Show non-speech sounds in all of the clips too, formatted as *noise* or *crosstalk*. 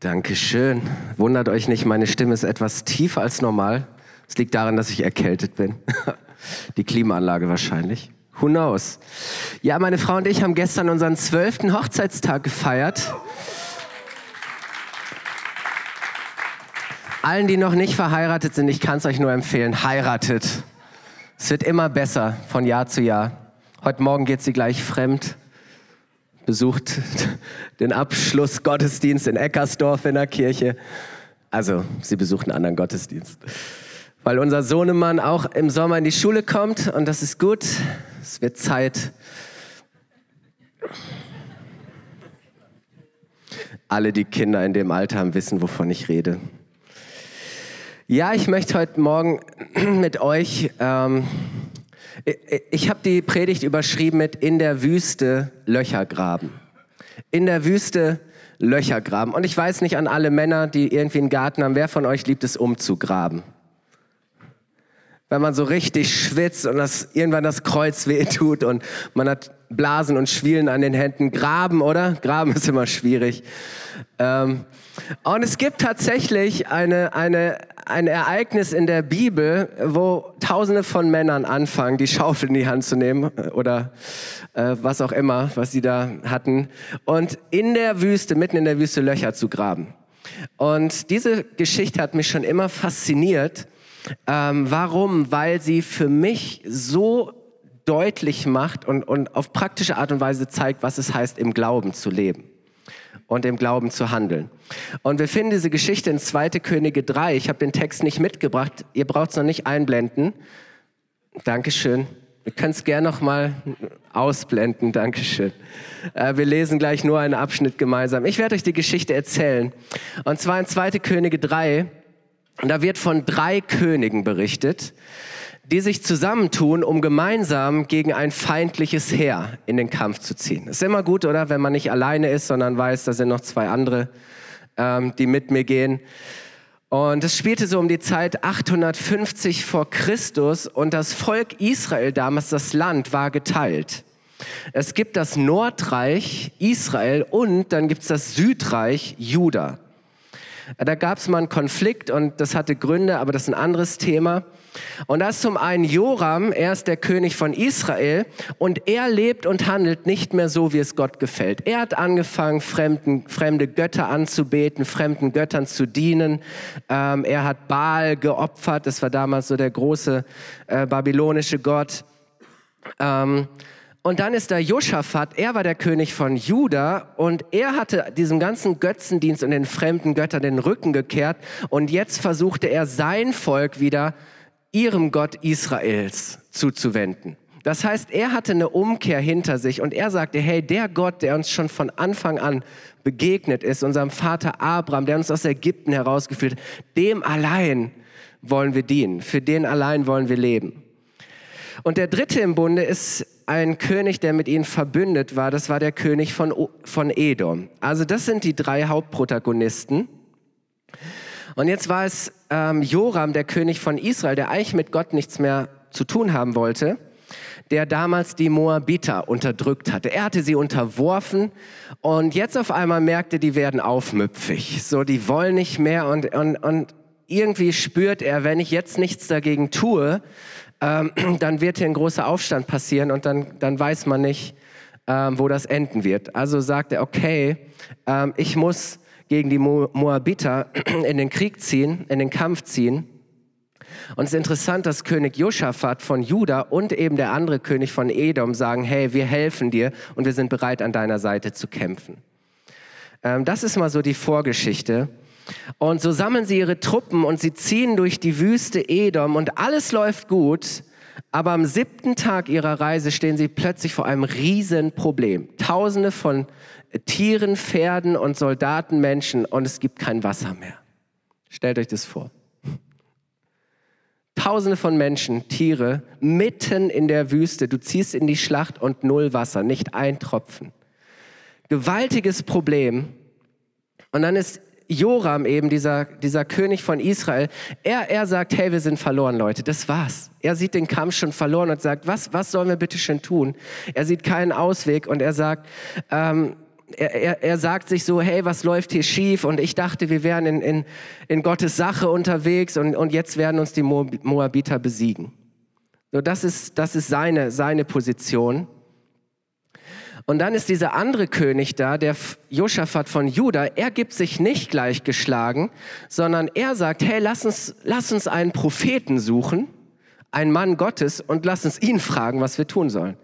Dankeschön. Wundert euch nicht, meine Stimme ist etwas tiefer als normal. Es liegt daran, dass ich erkältet bin. *laughs* Die Klimaanlage wahrscheinlich. Who knows? Ja, meine Frau und ich haben gestern unseren zwölften Hochzeitstag gefeiert. Allen, die noch nicht verheiratet sind, ich kann es euch nur empfehlen, heiratet. Es wird immer besser von Jahr zu Jahr. Heute Morgen geht sie gleich fremd, besucht den Abschlussgottesdienst in Eckersdorf in der Kirche. Also, sie besucht einen anderen Gottesdienst. Weil unser Sohnemann auch im Sommer in die Schule kommt und das ist gut. Es wird Zeit. Alle, die Kinder in dem Alter haben, wissen, wovon ich rede. Ja, ich möchte heute Morgen mit euch, ähm, ich habe die Predigt überschrieben mit In der Wüste Löcher graben. In der Wüste Löcher graben. Und ich weiß nicht an alle Männer, die irgendwie einen Garten haben, wer von euch liebt es umzugraben? Wenn man so richtig schwitzt und das, irgendwann das Kreuz wehtut und man hat Blasen und Schwielen an den Händen. Graben, oder? Graben *laughs* ist immer schwierig. Ähm, und es gibt tatsächlich eine, eine, ein Ereignis in der Bibel, wo Tausende von Männern anfangen, die Schaufel in die Hand zu nehmen äh, oder äh, was auch immer, was sie da hatten, und in der Wüste, mitten in der Wüste Löcher zu graben. Und diese Geschichte hat mich schon immer fasziniert. Ähm, warum? Weil sie für mich so deutlich macht und, und auf praktische Art und Weise zeigt, was es heißt, im Glauben zu leben und im Glauben zu handeln. Und wir finden diese Geschichte in 2. Könige 3. Ich habe den Text nicht mitgebracht. Ihr braucht es noch nicht einblenden. Dankeschön. Wir können es gerne noch mal ausblenden. Dankeschön. Äh, wir lesen gleich nur einen Abschnitt gemeinsam. Ich werde euch die Geschichte erzählen. Und zwar in 2. Könige 3. Und da wird von drei Königen berichtet die sich zusammentun, um gemeinsam gegen ein feindliches Heer in den Kampf zu ziehen. Ist immer gut, oder? Wenn man nicht alleine ist, sondern weiß, da sind noch zwei andere, ähm, die mit mir gehen. Und es spielte so um die Zeit 850 vor Christus und das Volk Israel damals, das Land, war geteilt. Es gibt das Nordreich Israel und dann gibt es das Südreich Juda. Da gab es mal einen Konflikt und das hatte Gründe, aber das ist ein anderes Thema. Und das ist zum einen Joram, er ist der König von Israel und er lebt und handelt nicht mehr so, wie es Gott gefällt. Er hat angefangen, fremden, fremde Götter anzubeten, fremden Göttern zu dienen. Ähm, er hat Baal geopfert, das war damals so der große äh, babylonische Gott. Ähm, und dann ist da Josaphat, er war der König von Juda und er hatte diesem ganzen Götzendienst und den fremden Göttern den Rücken gekehrt und jetzt versuchte er sein Volk wieder ihrem Gott Israels zuzuwenden. Das heißt, er hatte eine Umkehr hinter sich und er sagte, hey, der Gott, der uns schon von Anfang an begegnet ist, unserem Vater Abraham, der uns aus Ägypten herausgeführt dem allein wollen wir dienen, für den allein wollen wir leben. Und der dritte im Bunde ist ein König, der mit ihnen verbündet war, das war der König von, von Edom. Also das sind die drei Hauptprotagonisten. Und jetzt war es ähm, Joram, der König von Israel, der eigentlich mit Gott nichts mehr zu tun haben wollte, der damals die Moabiter unterdrückt hatte. Er hatte sie unterworfen und jetzt auf einmal merkte, die werden aufmüpfig. So, die wollen nicht mehr und, und, und irgendwie spürt er, wenn ich jetzt nichts dagegen tue, ähm, *clears throat* dann wird hier ein großer Aufstand passieren und dann, dann weiß man nicht, ähm, wo das enden wird. Also sagt er, okay, ähm, ich muss gegen die Moabiter *clears throat* in den Krieg ziehen, in den Kampf ziehen. Und es ist interessant, dass König Josaphat von Juda und eben der andere König von Edom sagen, hey, wir helfen dir und wir sind bereit, an deiner Seite zu kämpfen. Ähm, das ist mal so die Vorgeschichte. Und so sammeln sie ihre Truppen und sie ziehen durch die Wüste Edom und alles läuft gut. Aber am siebten Tag ihrer Reise stehen sie plötzlich vor einem Riesenproblem. Tausende von Tieren, Pferden und Soldaten, Menschen und es gibt kein Wasser mehr. Stellt euch das vor. Tausende von Menschen, Tiere, mitten in der Wüste. Du ziehst in die Schlacht und null Wasser, nicht ein Tropfen. Gewaltiges Problem. Und dann ist Joram eben, dieser, dieser König von Israel, er, er sagt, hey, wir sind verloren, Leute, das war's. Er sieht den Kampf schon verloren und sagt, was, was sollen wir bitte schön tun? Er sieht keinen Ausweg und er sagt, ähm, er, er, er sagt sich so, hey, was läuft hier schief? Und ich dachte, wir wären in, in, in Gottes Sache unterwegs und, und jetzt werden uns die Moabiter besiegen. So, das ist, das ist seine, seine Position. Und dann ist dieser andere König da, der Josaphat von Juda, er gibt sich nicht gleich geschlagen, sondern er sagt, hey, lass uns, lass uns einen Propheten suchen ein Mann Gottes und lass uns ihn fragen, was wir tun sollen.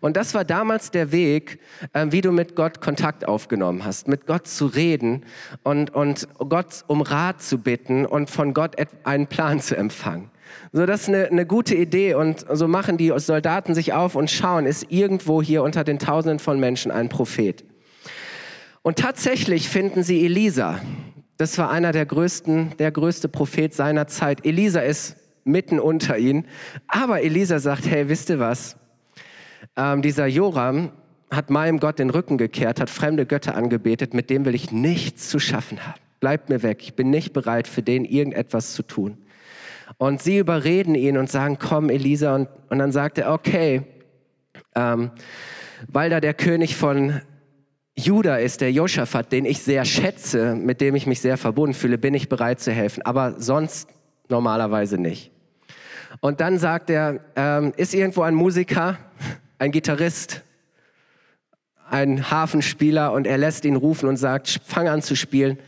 Und das war damals der Weg, äh, wie du mit Gott Kontakt aufgenommen hast, mit Gott zu reden und, und Gott um Rat zu bitten und von Gott einen Plan zu empfangen. So, das ist eine, eine gute Idee und so machen die Soldaten sich auf und schauen, ist irgendwo hier unter den Tausenden von Menschen ein Prophet. Und tatsächlich finden sie Elisa. Das war einer der größten, der größte Prophet seiner Zeit. Elisa ist mitten unter ihnen. Aber Elisa sagt, hey, wisst ihr was? Ähm, dieser Joram hat meinem Gott den Rücken gekehrt, hat fremde Götter angebetet, mit dem will ich nichts zu schaffen haben. Bleibt mir weg, ich bin nicht bereit, für den irgendetwas zu tun. Und sie überreden ihn und sagen, komm, Elisa. Und, und dann sagt er, okay, ähm, weil da der König von Juda ist, der Josaphat, den ich sehr schätze, mit dem ich mich sehr verbunden fühle, bin ich bereit zu helfen. Aber sonst normalerweise nicht. Und dann sagt er, ähm, ist irgendwo ein Musiker, ein Gitarrist, ein Hafenspieler und er lässt ihn rufen und sagt, fang an zu spielen.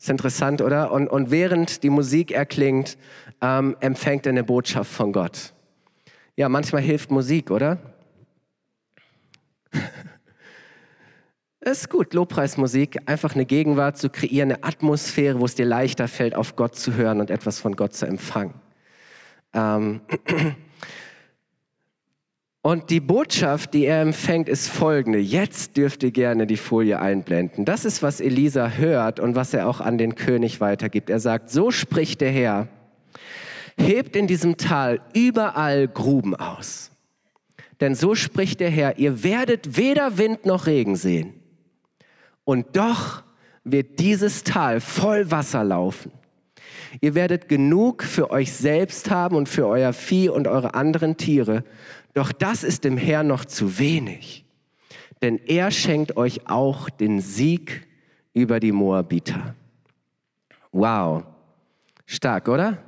Ist interessant, oder? Und, und während die Musik erklingt, ähm, empfängt er eine Botschaft von Gott. Ja, manchmal hilft Musik, oder? Es *laughs* ist gut, Lobpreismusik, einfach eine Gegenwart zu kreieren, eine Atmosphäre, wo es dir leichter fällt, auf Gott zu hören und etwas von Gott zu empfangen. Ähm *clears throat* und die Botschaft, die er empfängt, ist folgende. Jetzt dürft ihr gerne die Folie einblenden. Das ist, was Elisa hört und was er auch an den König weitergibt. Er sagt, so spricht der Herr, hebt in diesem Tal überall Gruben aus. Denn so spricht der Herr, ihr werdet weder Wind noch Regen sehen. Und doch wird dieses Tal voll Wasser laufen. Ihr werdet genug für euch selbst haben und für euer Vieh und eure anderen Tiere. Doch das ist dem Herrn noch zu wenig. Denn er schenkt euch auch den Sieg über die Moabiter. Wow. Stark, oder?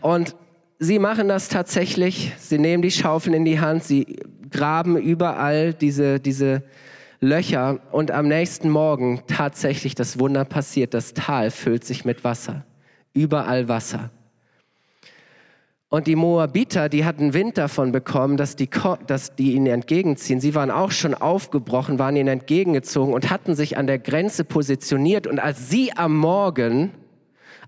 Und sie machen das tatsächlich. Sie nehmen die Schaufeln in die Hand. Sie graben überall diese, diese Löcher und am nächsten Morgen tatsächlich das Wunder passiert. Das Tal füllt sich mit Wasser. Überall Wasser. Und die Moabiter, die hatten Wind davon bekommen, dass die, dass die ihnen entgegenziehen. Sie waren auch schon aufgebrochen, waren ihnen entgegengezogen und hatten sich an der Grenze positioniert. Und als sie am Morgen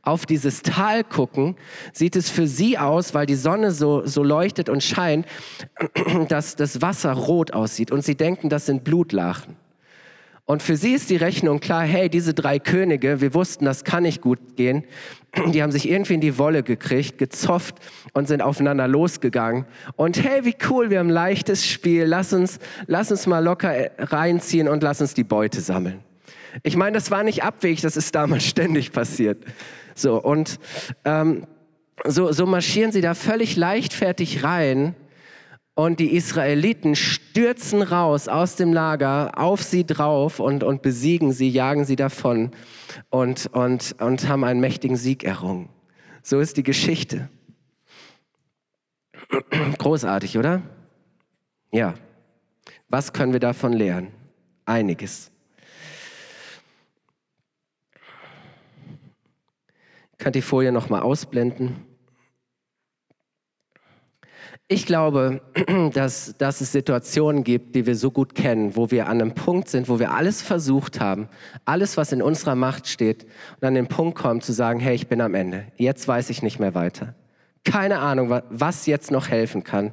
auf dieses Tal gucken, sieht es für sie aus, weil die Sonne so, so leuchtet und scheint, *clears throat* dass das Wasser rot aussieht. Und sie denken, das sind Blutlachen. Und für sie ist die Rechnung klar, hey, diese drei Könige, wir wussten, das kann nicht gut gehen. *clears throat* Die haben sich irgendwie in die Wolle gekriegt, gezofft und sind aufeinander losgegangen. Und hey, wie cool, wir haben ein leichtes Spiel. Lass uns, lass uns mal locker reinziehen und lass uns die Beute sammeln. Ich meine, das war nicht abwegig, das ist damals *laughs* ständig passiert. So, und ähm, so, so marschieren sie da völlig leichtfertig rein und die Israeliten stürzen raus aus dem Lager auf sie drauf und, und besiegen sie, jagen sie davon und, und, und haben einen mächtigen Sieg errungen. So ist die Geschichte. *clears throat* Großartig, oder? Ja. Was können wir davon lernen? Einiges. Könnt die Folie nochmal ausblenden? Ich glaube, *clears throat* dass, dass es Situationen gibt, die wir so gut kennen, wo wir an einem Punkt sind, wo wir alles versucht haben, alles, was in unserer Macht steht, und an den Punkt kommen zu sagen, hey, ich bin am Ende, jetzt weiß ich nicht mehr weiter. Keine Ahnung, was jetzt noch helfen kann,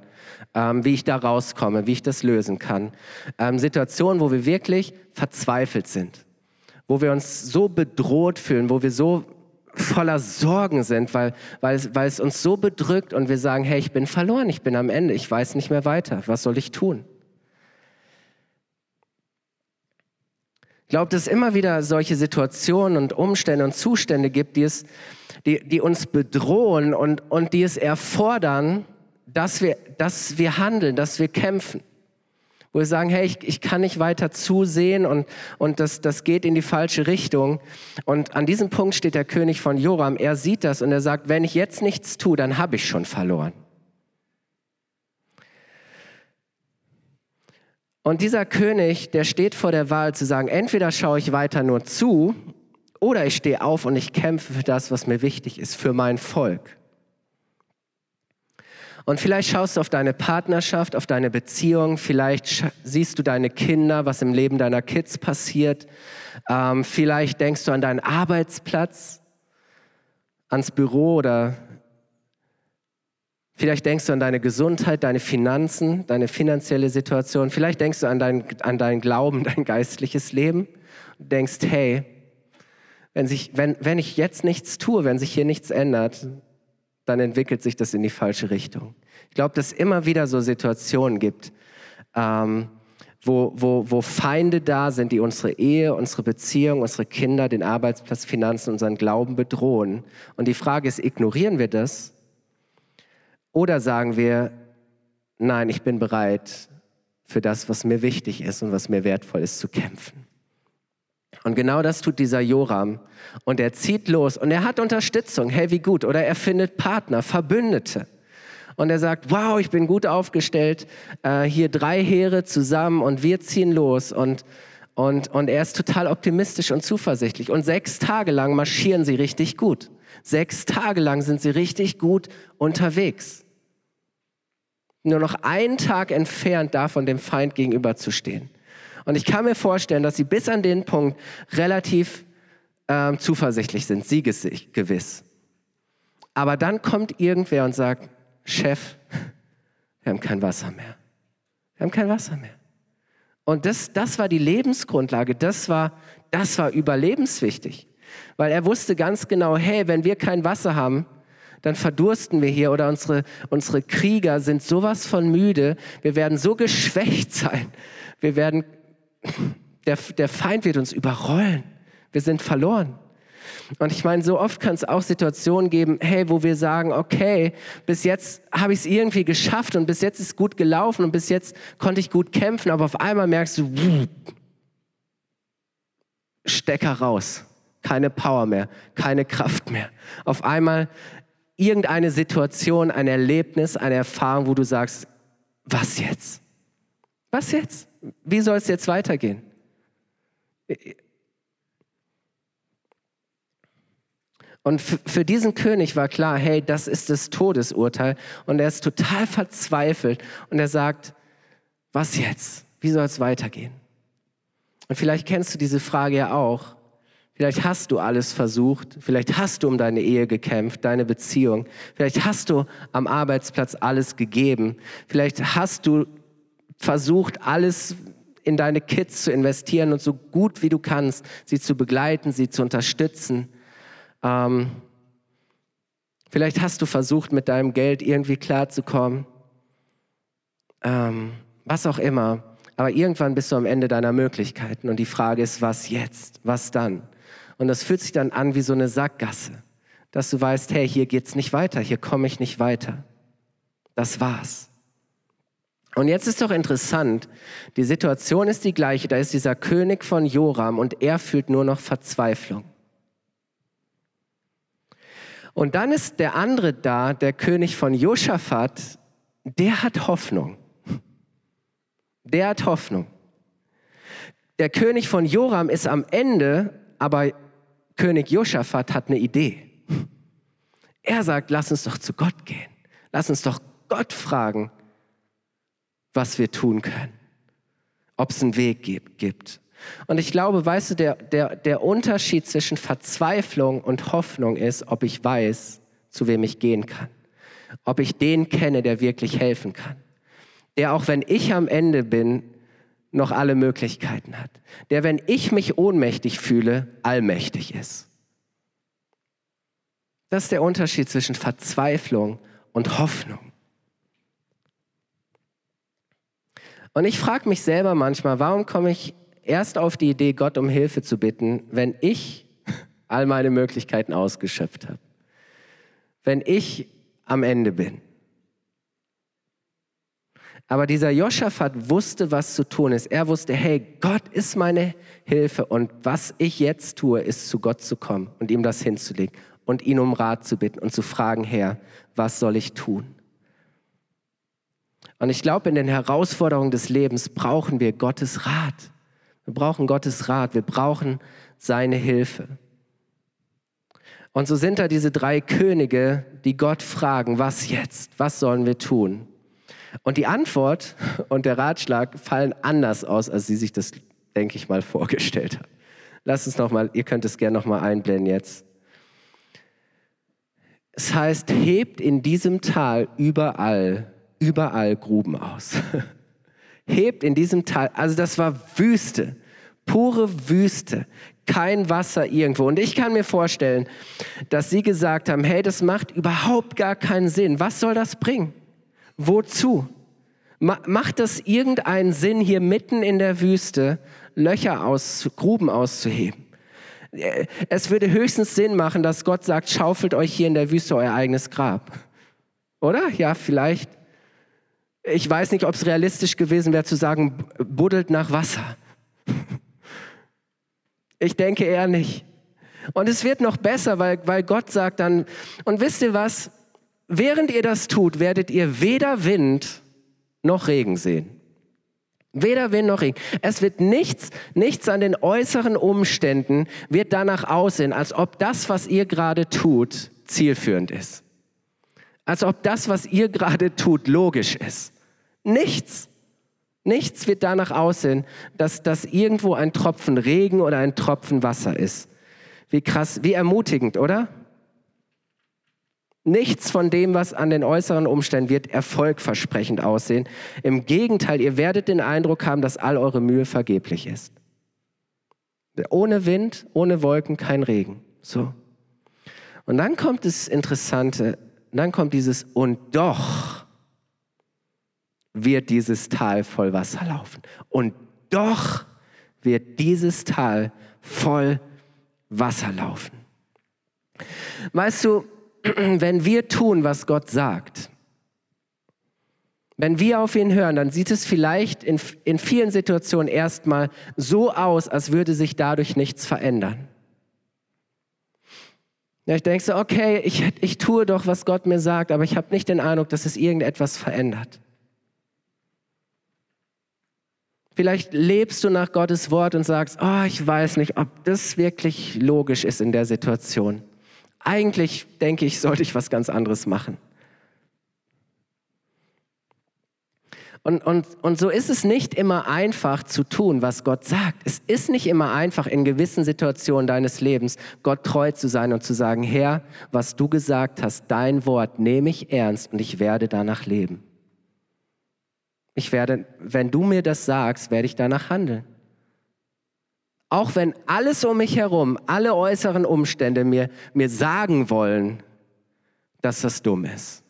ähm, wie ich da rauskomme, wie ich das lösen kann. Ähm, Situationen, wo wir wirklich verzweifelt sind, wo wir uns so bedroht fühlen, wo wir so voller Sorgen sind, weil, weil, es, weil es uns so bedrückt und wir sagen, hey, ich bin verloren, ich bin am Ende, ich weiß nicht mehr weiter, was soll ich tun? Ich glaube, dass es immer wieder solche Situationen und Umstände und Zustände gibt, die, es, die, die uns bedrohen und, und die es erfordern, dass wir, dass wir handeln, dass wir kämpfen. Wo wir sagen, hey, ich, ich kann nicht weiter zusehen und, und das, das geht in die falsche Richtung. Und an diesem Punkt steht der König von Joram. Er sieht das und er sagt, wenn ich jetzt nichts tue, dann habe ich schon verloren. Und dieser König, der steht vor der Wahl zu sagen, entweder schaue ich weiter nur zu oder ich stehe auf und ich kämpfe für das, was mir wichtig ist, für mein Volk. Und vielleicht schaust du auf deine Partnerschaft, auf deine Beziehung, vielleicht siehst du deine Kinder, was im Leben deiner Kids passiert. Ähm, vielleicht denkst du an deinen Arbeitsplatz, ans Büro oder vielleicht denkst du an deine Gesundheit, deine Finanzen, deine finanzielle Situation. Vielleicht denkst du an, dein, an deinen Glauben, *laughs* dein geistliches Leben und denkst, hey, wenn, sich, wenn, wenn ich jetzt nichts tue, wenn sich hier nichts ändert, dann entwickelt sich das in die falsche Richtung. Ich glaube, dass es immer wieder so Situationen gibt, ähm, wo, wo, wo Feinde da sind, die unsere Ehe, unsere Beziehung, unsere Kinder, den Arbeitsplatz, Finanzen, unseren Glauben bedrohen. Und die Frage ist, ignorieren wir das? Oder sagen wir, nein, ich bin bereit, für das, was mir wichtig ist und was mir wertvoll ist, zu kämpfen. Und genau das tut dieser Joram. Und er zieht los und er hat Unterstützung. Hey, wie gut. Oder er findet Partner, Verbündete. Und er sagt, wow, ich bin gut aufgestellt. Äh, hier drei Heere zusammen und wir ziehen los. Und, und, und er ist total optimistisch und zuversichtlich. Und sechs Tage lang marschieren sie richtig gut. Sechs Tage lang sind sie richtig gut unterwegs. Nur noch einen Tag entfernt davon, dem Feind gegenüberzustehen. Und ich kann mir vorstellen, dass sie bis an den Punkt relativ ähm, zuversichtlich sind, siegesgewiss. Aber dann kommt irgendwer und sagt, Chef, wir haben kein Wasser mehr. Wir haben kein Wasser mehr. Und das, das war die Lebensgrundlage, das war, das war überlebenswichtig. Weil er wusste ganz genau, hey, wenn wir kein Wasser haben, dann verdursten wir hier oder unsere, unsere Krieger sind sowas von müde, wir werden so geschwächt *laughs* sein, wir werden der, der Feind wird uns überrollen. Wir sind verloren. Und ich meine, so oft kann es auch Situationen geben, hey, wo wir sagen, okay, bis jetzt habe ich es irgendwie geschafft und bis jetzt ist gut gelaufen und bis jetzt konnte ich gut kämpfen, aber auf einmal merkst du, wuh, Stecker raus, keine Power mehr, keine Kraft mehr. Auf einmal irgendeine Situation, ein Erlebnis, eine Erfahrung, wo du sagst, was jetzt? Was jetzt? Wie soll es jetzt weitergehen? Und für diesen König war klar, hey, das ist das Todesurteil. Und er ist total verzweifelt. Und er sagt, was jetzt? Wie soll es weitergehen? Und vielleicht kennst du diese Frage ja auch. Vielleicht hast du alles versucht. Vielleicht hast du um deine Ehe gekämpft, deine Beziehung. Vielleicht hast du am Arbeitsplatz alles gegeben. Vielleicht hast du versucht, alles in deine Kids zu investieren und so gut wie du kannst, sie zu begleiten, sie zu unterstützen. Ähm, vielleicht hast du versucht, mit deinem Geld irgendwie klarzukommen. Ähm, was auch immer. Aber irgendwann bist du am Ende deiner Möglichkeiten. Und die Frage ist, was jetzt? Was dann? Und das fühlt sich dann an wie so eine Sackgasse. Dass du weißt, hey, hier geht's nicht weiter, hier komme ich nicht weiter. Das war's. Und jetzt ist doch interessant, die Situation ist die gleiche, da ist dieser König von Joram und er fühlt nur noch Verzweiflung. Und dann ist der andere da, der König von Josaphat, der hat Hoffnung. Der hat Hoffnung. Der König von Joram ist am Ende, aber König Josaphat hat eine Idee. Er sagt, lass uns doch zu Gott gehen. Lass uns doch Gott fragen, was wir tun können. Ob es einen Weg gibt. Und ich glaube, weißt du, der, der, der Unterschied zwischen Verzweiflung und Hoffnung ist, ob ich weiß, zu wem ich gehen kann. Ob ich den kenne, der wirklich helfen kann. Der auch wenn ich am Ende bin, noch alle Möglichkeiten hat. Der, wenn ich mich ohnmächtig fühle, allmächtig ist. Das ist der Unterschied zwischen Verzweiflung und Hoffnung. Und ich frage mich selber manchmal, warum komme ich erst auf die Idee, Gott um Hilfe zu bitten, wenn ich all meine Möglichkeiten ausgeschöpft habe? Wenn ich am Ende bin? Aber dieser Joschafat wusste, was zu tun ist. Er wusste, hey, Gott ist meine Hilfe und was ich jetzt tue, ist zu Gott zu kommen und ihm das hinzulegen und ihn um Rat zu bitten und zu fragen, Herr, was soll ich tun? Und ich glaube, in den Herausforderungen des Lebens brauchen wir Gottes Rat. Wir brauchen Gottes Rat, wir brauchen seine Hilfe. Und so sind da diese drei Könige, die Gott fragen, was jetzt? Was sollen wir tun? Und die Antwort und der Ratschlag fallen anders aus, als sie sich das, denke ich mal, vorgestellt hat. Lass uns noch mal, ihr könnt es gerne noch mal einblenden jetzt. Es heißt, hebt in diesem Tal überall, überall Gruben aus. *laughs* hebt in diesem Tal, also das war Wüste, pure Wüste kein Wasser irgendwo. Und ich kann mir vorstellen, dass sie gesagt haben, hey, das macht überhaupt gar keinen Sinn. Was soll das bringen? Wozu? Macht das irgendeinen Sinn, hier mitten in der Wüste Löcher aus, Gruben auszuheben? Äh, es würde höchstens Sinn machen, dass Gott sagt, schaufelt euch hier in der Wüste euer eigenes Grab. Oder? Ja, vielleicht. Ich weiß nicht, ob es realistisch gewesen wäre zu sagen, buddelt nach Wasser. Ich denke eher nicht. Und es wird noch besser, weil, weil Gott sagt dann, und wisst ihr was? Während ihr das tut, werdet ihr weder Wind noch Regen sehen. Weder Wind noch Regen. Es wird nichts, nichts an den äußeren Umständen wird danach aussehen, als ob das, was ihr gerade tut, zielführend ist. Als ob das, was ihr gerade tut, logisch ist. Nichts. Nichts wird danach aussehen, dass das irgendwo ein Tropfen Regen oder ein Tropfen Wasser ist. Wie krass, wie ermutigend, oder? Nichts von dem, was an den äußeren Umständen wird erfolgversprechend aussehen. Im Gegenteil, ihr werdet den Eindruck haben, dass all eure Mühe vergeblich ist. Ohne Wind, ohne Wolken, kein Regen. So. Und dann kommt das Interessante, dann kommt dieses und doch wird dieses Tal voll Wasser laufen. Und doch wird dieses Tal voll Wasser laufen. Weißt du, *clears throat* wenn wir tun, was Gott sagt, wenn wir auf ihn hören, dann sieht es vielleicht in, in vielen Situationen erstmal so aus, als würde sich dadurch nichts verändern. Ja, ich denke so, okay, ich, ich tue doch, was Gott mir sagt, aber ich habe nicht den Eindruck, dass es irgendetwas verändert. Vielleicht lebst du nach Gottes Wort und sagst, oh, ich weiß nicht, ob das wirklich logisch ist in der Situation. Eigentlich denke ich, sollte ich was ganz anderes machen. Und, und, und so ist es nicht immer einfach zu tun, was Gott sagt. Es ist nicht immer einfach, in gewissen Situationen deines Lebens Gott treu zu sein und zu sagen, Herr, was du gesagt hast, dein Wort nehme ich ernst und ich werde danach leben. Ich werde, wenn du mir das sagst, werde ich danach handeln. Auch wenn alles um mich herum, alle äußeren Umstände mir, mir sagen wollen, dass das dumm ist.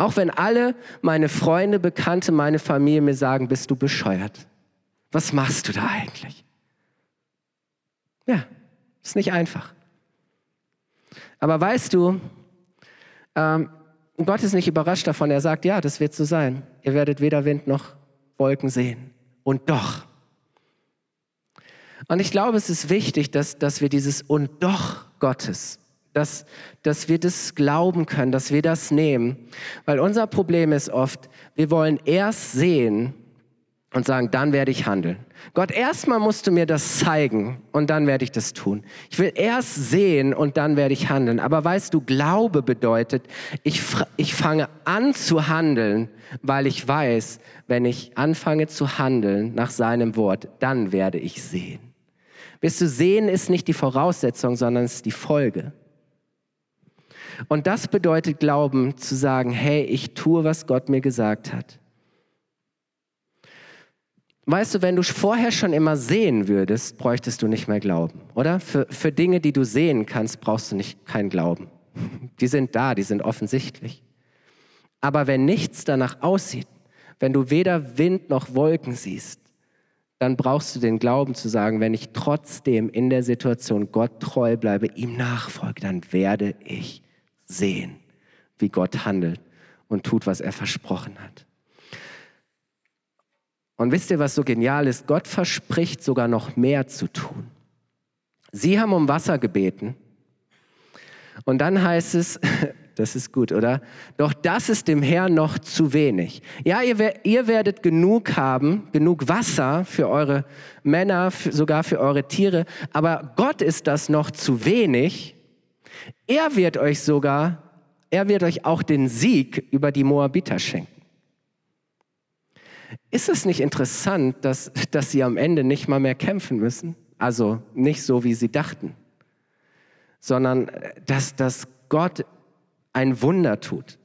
Auch wenn alle meine Freunde, Bekannte, meine Familie mir sagen, bist du bescheuert. Was machst du da eigentlich? Ja, ist nicht einfach. Aber weißt du, ähm, Gott ist nicht überrascht davon. Er sagt, ja, das wird so sein. Ihr werdet weder Wind noch Wolken sehen. Und doch. Und ich glaube, es ist wichtig, dass, dass wir dieses und doch Gottes, dass, dass wir das glauben können, dass wir das nehmen. Weil unser Problem ist oft, wir wollen erst sehen, und sagen, dann werde ich handeln. Gott, erstmal musst du mir das zeigen und dann werde ich das tun. Ich will erst sehen und dann werde ich handeln. Aber weißt du, Glaube bedeutet, ich, ich fange an zu handeln, weil ich weiß, wenn ich anfange zu handeln nach seinem Wort, dann werde ich sehen. Wirst du, sehen ist nicht die Voraussetzung, sondern es ist die Folge. Und das bedeutet Glauben, zu sagen, hey, ich tue, was Gott mir gesagt hat. Weißt du, wenn du vorher schon immer sehen würdest, bräuchtest du nicht mehr Glauben, oder? Für, für Dinge, die du sehen kannst, brauchst du nicht keinen Glauben. *laughs* Die sind da, die sind offensichtlich. Aber wenn nichts danach aussieht, wenn du weder Wind noch Wolken siehst, dann brauchst du den Glauben zu sagen, wenn ich trotzdem in der Situation Gott treu bleibe, ihm nachfolge, dann werde ich sehen, wie Gott handelt und tut, was er versprochen hat. Und wisst ihr, was so genial ist? Gott verspricht sogar noch mehr zu tun. Sie haben um Wasser gebeten. Und dann heißt es, *laughs* das ist gut, oder? Doch das ist dem Herrn noch zu wenig. Ja, ihr, ihr werdet genug haben, genug Wasser für eure Männer, für, sogar für eure Tiere, aber Gott ist das noch zu wenig. Er wird euch sogar, er wird euch auch den Sieg über die Moabiter schenken. Ist es nicht interessant, dass, dass sie am Ende nicht mal mehr kämpfen müssen? Also nicht so, wie sie dachten, sondern dass, dass Gott ein Wunder tut.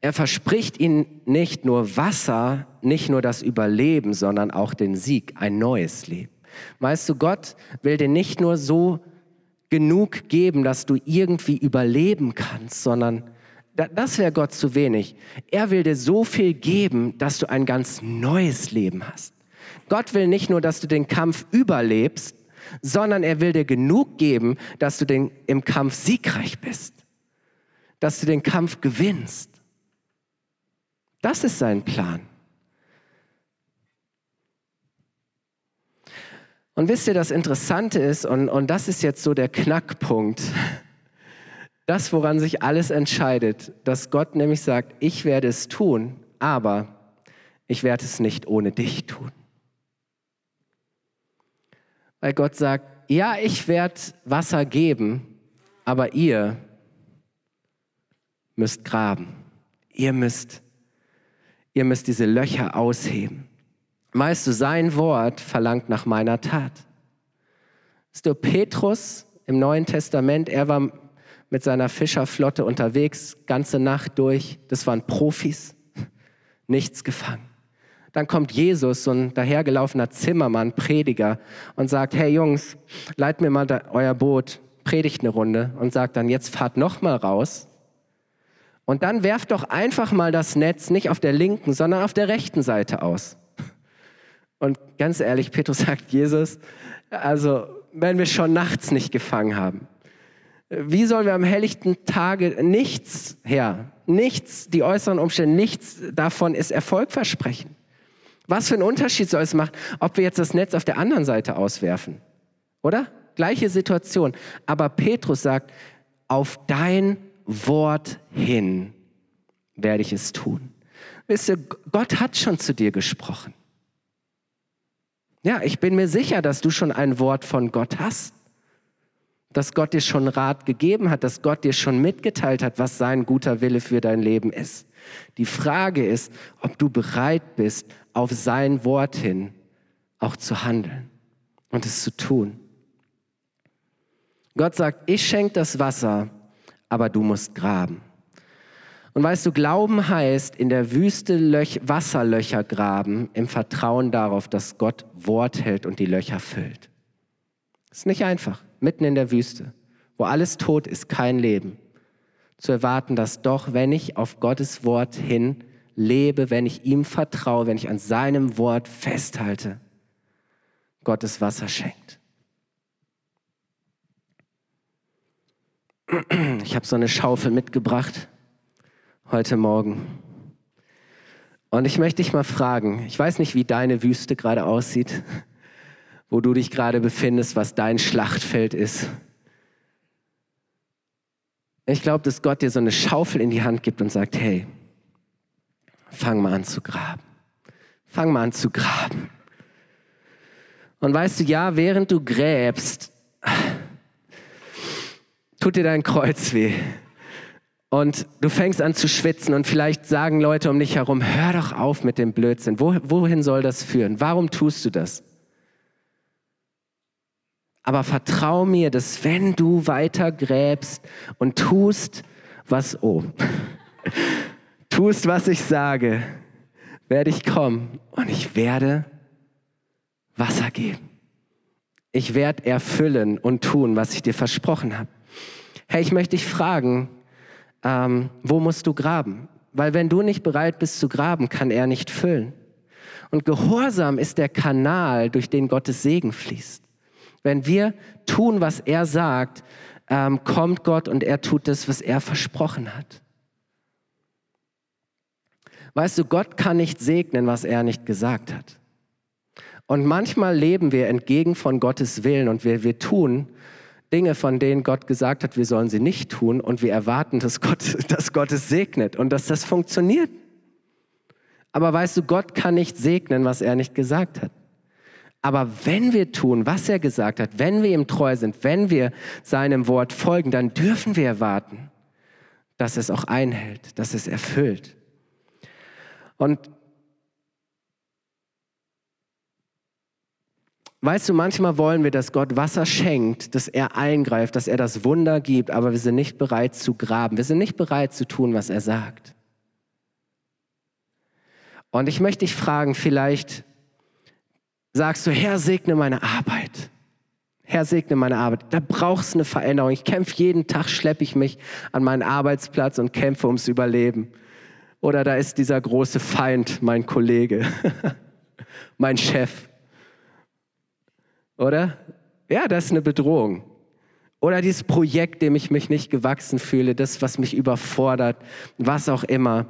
Er verspricht ihnen nicht nur Wasser, nicht nur das Überleben, sondern auch den Sieg, ein neues Leben. Weißt du, Gott will dir nicht nur so genug geben, dass du irgendwie überleben kannst, sondern das wäre Gott zu wenig. Er will dir so viel geben, dass du ein ganz neues Leben hast. Gott will nicht nur, dass du den Kampf überlebst, sondern er will dir genug geben, dass du den, im Kampf siegreich bist, dass du den Kampf gewinnst. Das ist sein Plan. Und wisst ihr, das Interessante ist, und, und das ist jetzt so der Knackpunkt, das, woran sich alles entscheidet, dass Gott nämlich sagt, ich werde es tun, aber ich werde es nicht ohne dich tun weil Gott sagt, ja, ich werde Wasser geben, aber ihr müsst graben. Ihr müsst, ihr müsst diese Löcher ausheben. Weißt du, sein Wort verlangt nach meiner Tat. Ist du Petrus im Neuen Testament, er war mit seiner Fischerflotte unterwegs, ganze Nacht durch. Das waren Profis, nichts gefangen. Dann kommt Jesus, so ein dahergelaufener Zimmermann, Prediger, und sagt, hey Jungs, leit mir mal euer Boot, predigt eine Runde und sagt dann, jetzt fahrt noch mal raus. Und dann werft doch einfach mal das Netz nicht auf der linken, sondern auf der rechten Seite aus. Und ganz ehrlich, Petrus sagt, Jesus, also wenn wir schon nachts nicht gefangen haben, wie sollen wir am helllichten Tage nichts her, nichts, die äußeren Umstände, nichts davon ist Erfolg versprechen? Was für einen Unterschied soll es machen, ob wir jetzt das Netz auf der anderen Seite auswerfen? Oder? Gleiche Situation. Aber Petrus sagt, auf dein Wort hin werde ich es tun. Wisst ihr, Gott hat schon zu dir gesprochen. Ja, ich bin mir sicher, dass du schon ein Wort von Gott hast. Dass Gott dir schon Rat gegeben hat, dass Gott dir schon mitgeteilt hat, was sein guter Wille für dein Leben ist. Die Frage ist, ob du bereit bist, auf sein Wort hin auch zu handeln und es zu tun. Gott sagt, ich schenke das Wasser, aber du musst graben. Und weißt du, Glauben heißt in der Wüste Löch Wasserlöcher graben, im Vertrauen darauf, dass Gott Wort hält und die Löcher füllt. Ist nicht einfach, mitten in der Wüste, wo alles tot ist, kein Leben zu erwarten, dass doch, wenn ich auf Gottes Wort hin lebe, wenn ich ihm vertraue, wenn ich an seinem Wort festhalte, Gottes Wasser schenkt. Ich habe so eine Schaufel mitgebracht heute Morgen. Und ich möchte dich mal fragen, ich weiß nicht, wie deine Wüste gerade aussieht, wo du dich gerade befindest, was dein Schlachtfeld ist. Ich glaube, dass Gott dir so eine Schaufel in die Hand gibt und sagt, hey, fang mal an zu graben. Fang mal an zu graben. Und weißt du, ja, während du gräbst, tut dir dein Kreuz weh. Und du fängst an zu schwitzen und vielleicht sagen Leute um dich herum, hör doch auf mit dem Blödsinn. wohin soll das führen? Warum tust du das? Aber vertrau mir, dass wenn du weiter gräbst und tust, was, oh, *laughs* tust, was ich sage, werde ich kommen und ich werde Wasser geben. Ich werde erfüllen und tun, was ich dir versprochen habe. Hey, ich möchte dich fragen, ähm, wo musst du graben? Weil wenn du nicht bereit bist zu graben, kann er nicht füllen. Und Gehorsam ist der Kanal, durch den Gottes Segen fließt. Wenn wir tun, was er sagt, ähm, kommt Gott und er tut das, was er versprochen hat. Weißt du, Gott kann nicht segnen, was er nicht gesagt hat. Und manchmal leben wir entgegen von Gottes Willen und wir, wir tun Dinge, von denen Gott gesagt hat, wir sollen sie nicht tun und wir erwarten, dass Gott, *laughs* dass Gott es segnet und dass das funktioniert. Aber weißt du, Gott kann nicht segnen, was er nicht gesagt hat. Aber wenn wir tun, was er gesagt hat, wenn wir ihm treu sind, wenn wir seinem Wort folgen, dann dürfen wir erwarten, dass es auch einhält, dass es erfüllt. Und Weißt du, manchmal wollen wir, dass Gott Wasser schenkt, dass er eingreift, dass er das Wunder gibt, aber wir sind nicht bereit zu graben. Wir sind nicht bereit zu tun, was er sagt. Und ich möchte dich fragen, vielleicht sagst du, Herr, segne meine Arbeit. Herr, segne meine Arbeit. Da brauchst du eine Veränderung. Ich kämpfe jeden Tag, schleppe ich mich an meinen Arbeitsplatz und kämpfe ums Überleben. Oder da ist dieser große Feind, mein Kollege, *laughs* mein Chef. Oder? Ja, das ist eine Bedrohung. Oder dieses Projekt, dem ich mich nicht gewachsen fühle, das, was mich überfordert, was auch immer.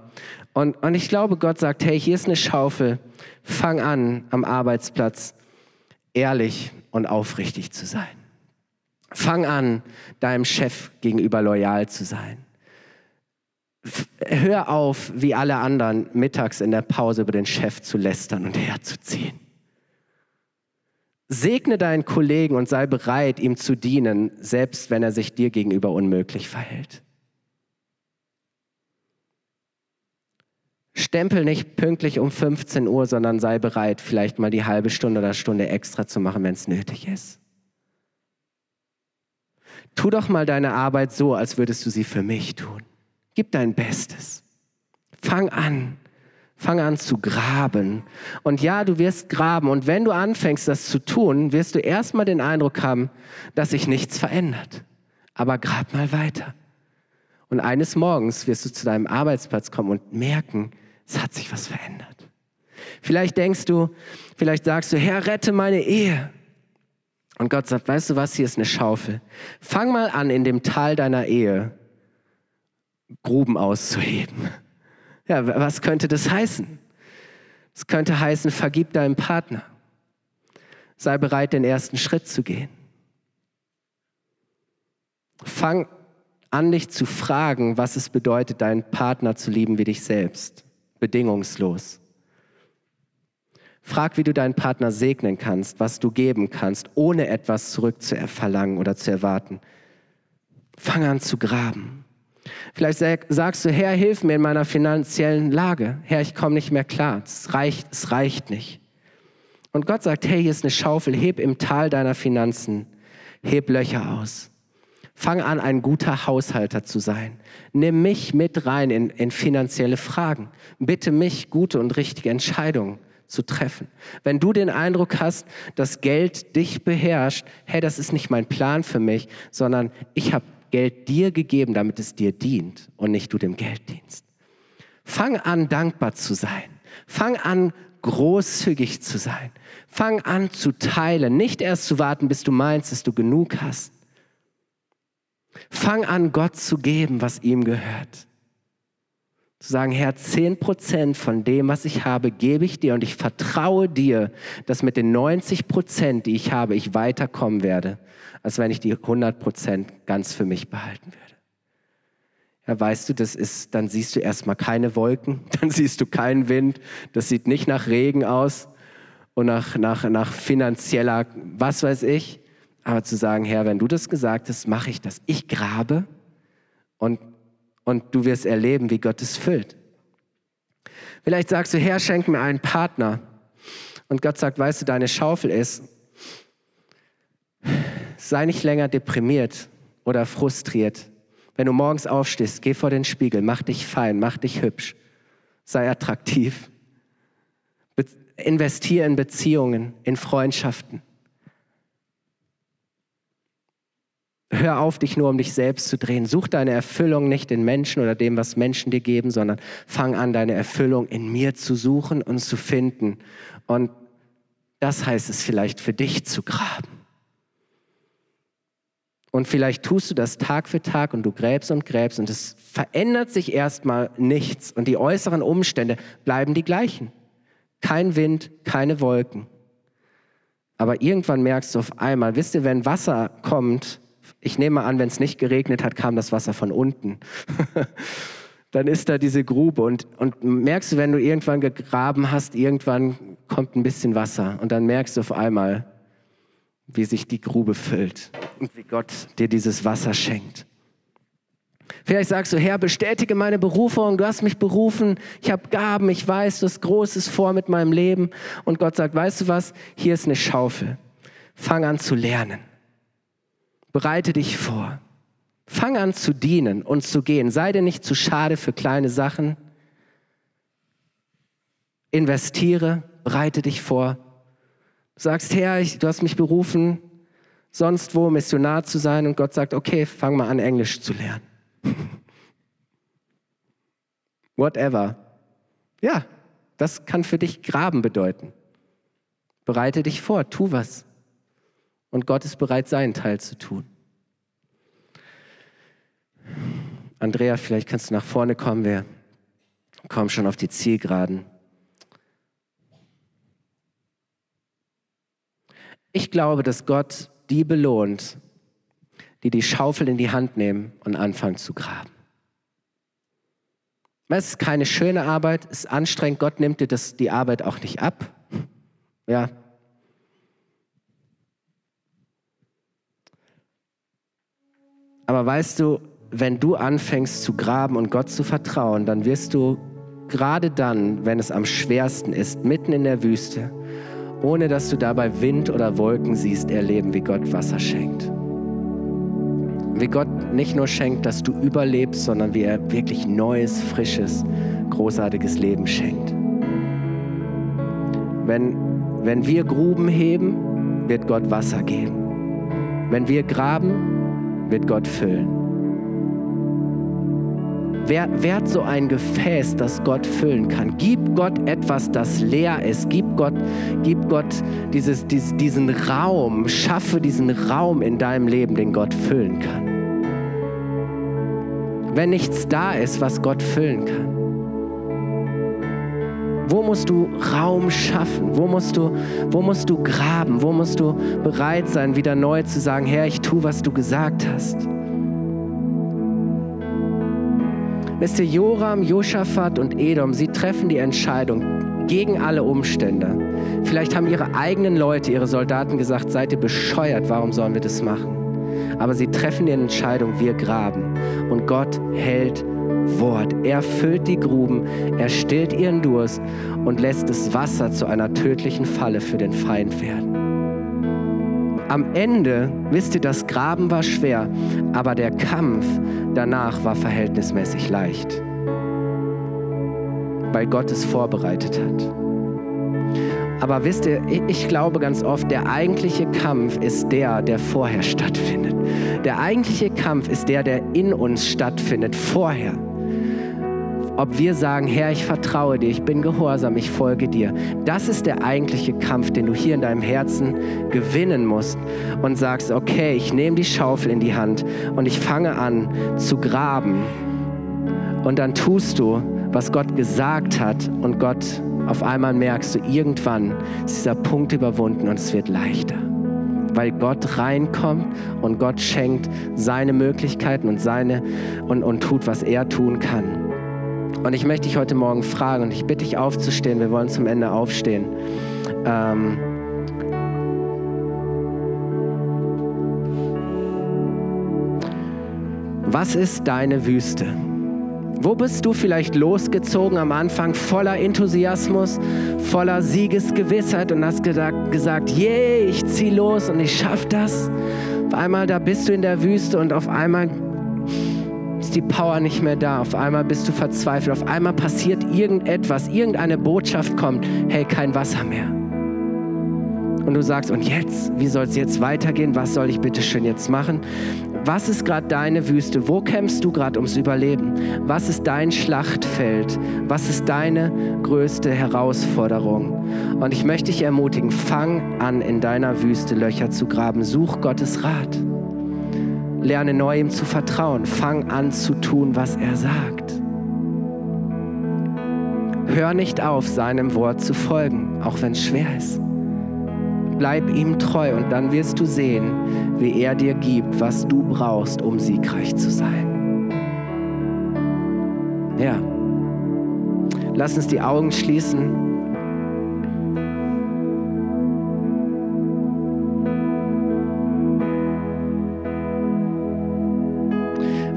Und, und ich glaube, Gott sagt, hey, hier ist eine Schaufel, fang an am Arbeitsplatz ehrlich und aufrichtig zu sein. Fang an, deinem Chef gegenüber loyal zu sein. Hör auf, wie alle anderen, mittags in der Pause über den Chef zu lästern und herzuziehen. Segne deinen Kollegen und sei bereit, ihm zu dienen, selbst wenn er sich dir gegenüber unmöglich verhält. Stempel nicht pünktlich um 15 Uhr, sondern sei bereit, vielleicht mal die halbe Stunde oder Stunde extra zu machen, wenn es nötig ist. Tu doch mal deine Arbeit so, als würdest du sie für mich tun. Gib dein Bestes. Fang an. Fang an zu graben. Und ja, du wirst graben. Und wenn du anfängst, das zu tun, wirst du erstmal den Eindruck haben, dass sich nichts verändert. Aber grab mal weiter. Und eines Morgens wirst du zu deinem Arbeitsplatz kommen und merken, es hat sich was verändert. Vielleicht denkst du, vielleicht sagst du, Herr, rette meine Ehe. Und Gott sagt, weißt du was, hier ist eine Schaufel. Fang mal an, in dem Tal deiner Ehe Gruben auszuheben. Ja, was könnte das heißen? Es könnte heißen, vergib deinem Partner. Sei bereit, den ersten Schritt zu gehen. Fang an, dich zu fragen, was es bedeutet, deinen Partner zu lieben wie dich selbst bedingungslos. Frag, wie du deinen Partner segnen kannst, was du geben kannst, ohne etwas zurückzuverlangen oder zu erwarten. Fang an zu graben. Vielleicht sagst du, Herr, hilf mir in meiner finanziellen Lage. Herr, ich komme nicht mehr klar. Es reicht, es reicht nicht. Und Gott sagt, hey, hier ist eine Schaufel, heb im Tal deiner Finanzen, heb Löcher aus. Fang an, ein guter Haushalter zu sein. Nimm mich mit rein in, in finanzielle Fragen. Bitte mich, gute und richtige Entscheidungen zu treffen. Wenn du den Eindruck hast, dass Geld dich beherrscht, hey, das ist nicht mein Plan für mich, sondern ich habe Geld dir gegeben, damit es dir dient und nicht du dem Geld dienst. Fang an, dankbar zu sein. Fang an, großzügig zu sein. Fang an zu teilen, nicht erst zu warten, bis du meinst, dass du genug hast. Fang an, Gott zu geben, was ihm gehört. Zu sagen, Herr, zehn Prozent von dem, was ich habe, gebe ich dir und ich vertraue dir, dass mit den 90 Prozent, die ich habe, ich weiterkommen werde, als wenn ich die 100 Prozent ganz für mich behalten werde. Ja, weißt du, das ist, dann siehst du erstmal keine Wolken, *laughs* dann siehst du keinen Wind, das sieht nicht nach Regen aus und nach, nach, nach finanzieller, was weiß ich. Aber zu sagen, Herr, wenn du das gesagt hast, mache ich das. Ich grabe und, und du wirst erleben, wie Gott es füllt. Vielleicht sagst du, Herr, schenk mir einen Partner. Und Gott sagt, weißt du, deine Schaufel ist, sei nicht länger deprimiert oder frustriert. Wenn du morgens aufstehst, geh vor den Spiegel, mach dich fein, mach dich hübsch, sei attraktiv. Be investier in Beziehungen, in Freundschaften. Hör auf, dich nur um dich selbst zu drehen. Such deine Erfüllung nicht in Menschen oder dem, was Menschen dir geben, sondern fang an, deine Erfüllung in mir zu suchen und zu finden. Und das heißt es vielleicht für dich zu graben. Und vielleicht tust du das Tag für Tag und du gräbst und gräbst und es verändert sich erstmal nichts und die äußeren Umstände bleiben die gleichen. Kein Wind, keine Wolken. Aber irgendwann merkst du auf einmal, wisst ihr, wenn Wasser kommt, ich nehme an, wenn es nicht geregnet hat, kam das Wasser von unten. *laughs* Dann ist da diese Grube und, und merkst du, wenn du irgendwann gegraben hast, irgendwann kommt ein bisschen Wasser und dann merkst du auf einmal, wie sich die Grube füllt und wie Gott dir dieses Wasser schenkt. Vielleicht sagst du, Herr, bestätige meine Berufung, du hast mich berufen, ich habe Gaben, ich weiß, du hast Großes vor mit meinem Leben. Und Gott sagt, weißt du was, hier ist eine Schaufel. Fang an zu lernen. Bereite dich vor. Fang an zu dienen und zu gehen. Sei dir nicht zu schade für kleine Sachen. Investiere, bereite dich vor, Du sagst, Herr, ich, du hast mich berufen, sonst wo Missionar zu sein und Gott sagt, okay, fang mal an, Englisch zu lernen. *laughs* Whatever. Ja, das kann für dich Graben bedeuten. Bereite dich vor, tu was. Und Gott ist bereit, seinen Teil zu tun. Andrea, vielleicht kannst du nach vorne kommen. Wir kommen schon auf die Zielgeraden. Ich glaube, dass Gott die belohnt, die die Schaufel in die Hand nehmen und anfangen zu graben. Es ist keine schöne Arbeit, es ist anstrengend. Gott nimmt dir das, die Arbeit auch nicht ab. Ja. Aber weißt du, wenn du anfängst zu graben und Gott zu vertrauen, dann wirst du gerade dann, wenn es am schwersten ist, mitten in der Wüste, ohne dass du dabei Wind oder Wolken siehst, erleben, wie Gott Wasser schenkt. Wie Gott nicht nur schenkt, dass du überlebst, sondern wie er wirklich neues, frisches, großartiges Leben schenkt. Wenn, wenn wir Gruben heben, wird Gott Wasser geben. Wenn wir graben, wird Gott füllen. Werd so ein Gefäß, das Gott füllen kann. Gib Gott etwas, das leer ist. Gib Gott, gib Gott dieses, dies, diesen Raum. Schaffe diesen Raum in deinem Leben, den Gott füllen kann. Wenn nichts da ist, was Gott füllen kann. Wo musst du Raum schaffen? Wo musst du, wo musst du graben? Wo musst du bereit sein, wieder neu zu sagen, Herr, ich tue, was du gesagt hast? Wisst ihr, Joram, Josaphat und Edom, sie treffen die Entscheidung gegen alle Umstände. Vielleicht haben ihre eigenen Leute, ihre Soldaten gesagt, seid ihr bescheuert, warum sollen wir das machen? Aber sie treffen die Entscheidung, wir graben. Und Gott hält Wort. Er füllt die Gruben, er stillt ihren Durst und lässt das Wasser zu einer tödlichen Falle für den Feind werden. Am Ende, wisst ihr, das Graben war schwer, aber der Kampf danach war verhältnismäßig leicht, weil Gott es vorbereitet hat. Aber wisst ihr, ich glaube ganz oft, der eigentliche Kampf ist der, der vorher stattfindet. Der eigentliche Kampf ist der, der in uns stattfindet, vorher ob wir sagen, Herr, ich vertraue dir, ich bin gehorsam, ich folge dir. Das ist der eigentliche Kampf, den du hier in deinem Herzen gewinnen musst und sagst, okay, ich nehme die Schaufel in die Hand und ich fange an zu graben. Und dann tust du, was Gott gesagt hat und Gott auf einmal merkst du, irgendwann ist dieser Punkt überwunden und es wird leichter weil Gott reinkommt und Gott schenkt seine Möglichkeiten und seine und, und tut, was er tun kann. Und ich möchte dich heute Morgen fragen und ich bitte dich aufzustehen. Wir wollen zum Ende aufstehen. Ähm, was ist deine Wüste? Wo bist du vielleicht losgezogen am Anfang voller Enthusiasmus, voller Siegesgewissheit und hast gesagt, yeah, ich zieh los und ich schaff das. Auf einmal da bist du in der Wüste und auf einmal die Power nicht mehr da. Auf einmal bist du verzweifelt. Auf einmal passiert irgendetwas. Irgendeine Botschaft kommt. Hey, kein Wasser mehr. Und du sagst, und jetzt? Wie soll es jetzt weitergehen? Was soll ich bitte schön jetzt machen? Was ist gerade deine Wüste? Wo kämpfst du gerade ums Überleben? Was ist dein Schlachtfeld? Was ist deine größte Herausforderung? Und ich möchte dich ermutigen, fang an, in deiner Wüste Löcher zu graben. Such Gottes Rat. Lerne neu ihm zu vertrauen. Fang an zu tun, was er sagt. Hör nicht auf, seinem Wort zu folgen, auch wenn es schwer ist. Bleib ihm treu und dann wirst du sehen, wie er dir gibt, was du brauchst, um siegreich zu sein. Ja. Lass uns die Augen schließen.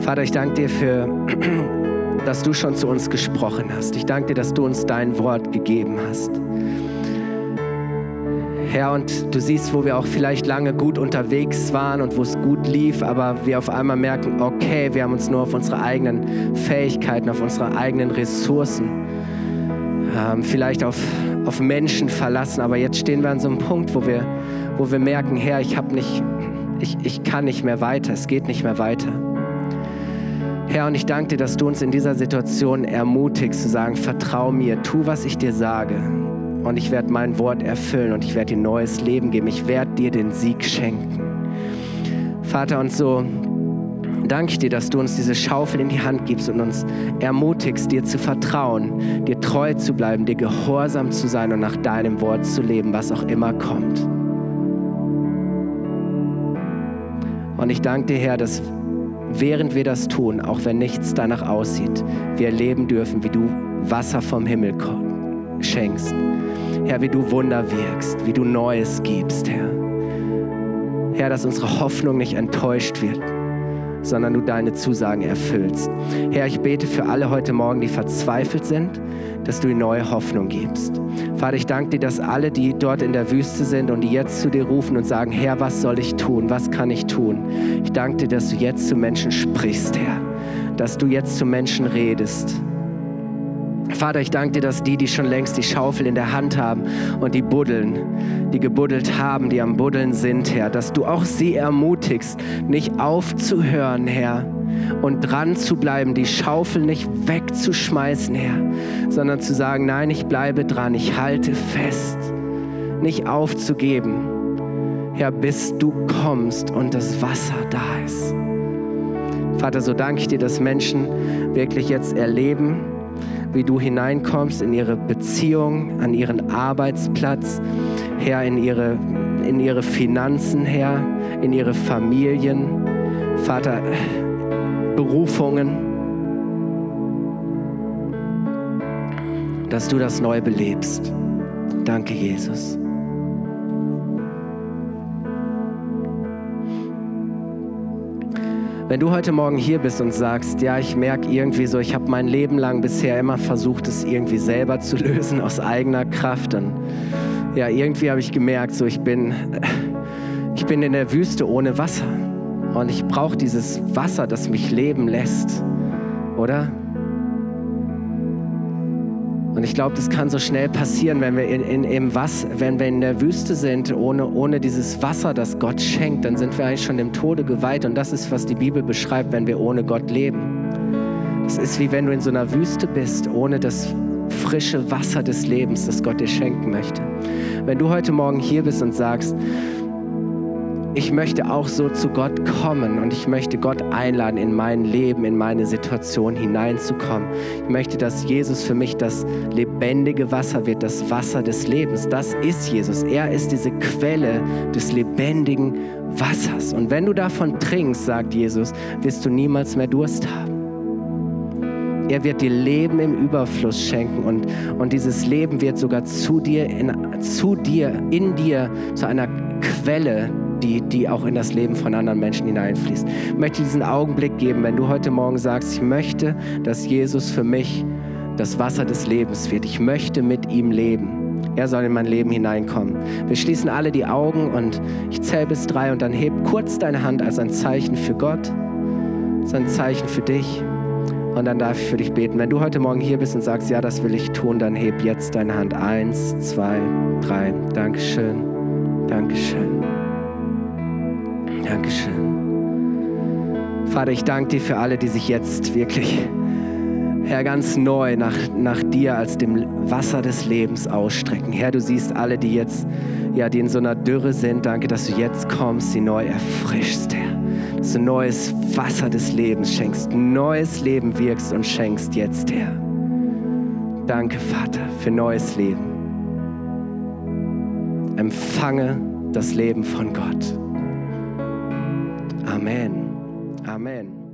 Vater, ich danke dir für, *clears throat* dass du schon zu uns gesprochen hast. Ich danke dir, dass du uns dein Wort gegeben hast. Herr, und du siehst, wo wir auch vielleicht lange gut unterwegs waren und wo es gut lief, aber wir auf einmal merken, okay, wir haben uns nur auf unsere eigenen Fähigkeiten, auf unsere eigenen Ressourcen, ähm, vielleicht auf, auf Menschen verlassen, aber jetzt stehen wir an so einem Punkt, wo wir, wo wir merken, Herr, ich habe nicht, ich, ich kann nicht mehr weiter, es geht nicht mehr weiter. Herr, und ich danke dir, dass du uns in dieser Situation ermutigst zu sagen, vertrau mir, tu, was ich dir sage und ich werde mein Wort erfüllen und ich werde dir neues Leben geben. Ich werde dir den Sieg schenken. Vater, und so danke ich dir, dass du uns diese Schaufel in die Hand gibst und uns ermutigst, dir zu vertrauen, dir treu zu bleiben, dir gehorsam zu sein und nach deinem Wort zu leben, was auch immer kommt. Und ich danke dir, Herr, dass während wir das tun, auch wenn nichts danach aussieht, wir erleben dürfen, wie du Wasser vom Himmel schenkst. Herr, wie du Wunder wirkst, wie du Neues gibst, Herr. Herr, dass unsere Hoffnung nicht enttäuscht wird, sondern du deine Zusagen erfüllst. Herr, ich bete für alle heute Morgen, die verzweifelt sind, dass du ihnen neue Hoffnung gibst. Vater, ich danke dir, dass alle, die dort in der Wüste sind und die jetzt zu dir rufen und sagen, Herr, was soll ich tun? Was kann ich tun? Ich danke dir, dass du jetzt zu Menschen sprichst, Herr. Dass du jetzt zu Menschen redest Vater, ich danke dir, dass die, die schon längst die Schaufel in der Hand haben und die buddeln, die gebuddelt haben, die am Buddeln sind, Herr, dass du auch sie ermutigst, nicht aufzuhören, Herr, und dran zu bleiben, die Schaufel nicht wegzuschmeißen, Herr, sondern zu sagen, nein, ich bleibe dran, ich halte fest, nicht aufzugeben, Herr, bis du kommst und das Wasser da ist. Vater, so danke ich dir, dass Menschen wirklich jetzt erleben, wie du hineinkommst in ihre Beziehung, an ihren Arbeitsplatz, Herr, in ihre, in ihre Finanzen, Herr, in ihre Familien, Vater, Berufungen, dass du das neu belebst. Danke, Jesus. Wenn du heute Morgen hier bist und sagst, ja, ich merke irgendwie so, ich habe mein Leben lang bisher immer versucht, es irgendwie selber zu *laughs* lösen aus eigener Kraft, dann ja, irgendwie habe ich gemerkt, so ich bin, ich bin in der Wüste ohne Wasser und ich brauche dieses Wasser, das mich leben lässt, oder? Und ich glaube, das kann so schnell passieren, wenn wir in, in, im Was, wenn wir in der Wüste sind, ohne, ohne dieses Wasser, das Gott schenkt, dann sind wir eigentlich schon dem Tode geweiht. Und das ist, was die Bibel beschreibt, wenn wir ohne Gott leben. Es ist wie wenn du in so einer Wüste bist, ohne das frische Wasser des Lebens, das Gott dir schenken möchte. Wenn du heute Morgen hier bist und sagst, ich möchte auch so zu Gott kommen und ich möchte Gott einladen, in mein Leben, in meine Situation hineinzukommen. Ich möchte, dass Jesus für mich das lebendige Wasser wird, das Wasser des Lebens. Das ist Jesus. Er ist diese Quelle des lebendigen Wassers. Und wenn du davon trinkst, sagt Jesus, wirst du niemals mehr Durst haben. Er wird dir Leben im Überfluss schenken und, und dieses Leben wird sogar zu dir, in, zu dir, in dir zu einer Quelle die, die auch in das Leben von anderen Menschen hineinfließt. Ich möchte diesen Augenblick geben, wenn du heute Morgen sagst, ich möchte, dass Jesus für mich das Wasser des Lebens wird. Ich möchte mit ihm leben. Er soll in mein Leben hineinkommen. Wir schließen alle die Augen und ich zähle bis drei und dann heb kurz deine Hand als ein Zeichen für Gott, als ein Zeichen für dich. Und dann darf ich für dich beten. Wenn du heute Morgen hier bist und sagst, ja, das will ich tun, dann heb jetzt deine Hand. Eins, zwei, drei. Dankeschön. Dankeschön. Dankeschön. Vater, ich danke dir für alle, die sich jetzt wirklich Herr, ganz neu nach, nach dir als dem Wasser des Lebens ausstrecken. Herr, du siehst alle, die jetzt, ja, die in so einer Dürre sind. Danke, dass du jetzt kommst, sie neu erfrischst, Herr. Dass du neues Wasser des Lebens schenkst, neues Leben wirkst und schenkst jetzt, Herr. Danke, Vater, für neues Leben. Empfange das Leben von Gott. Amén. Amén.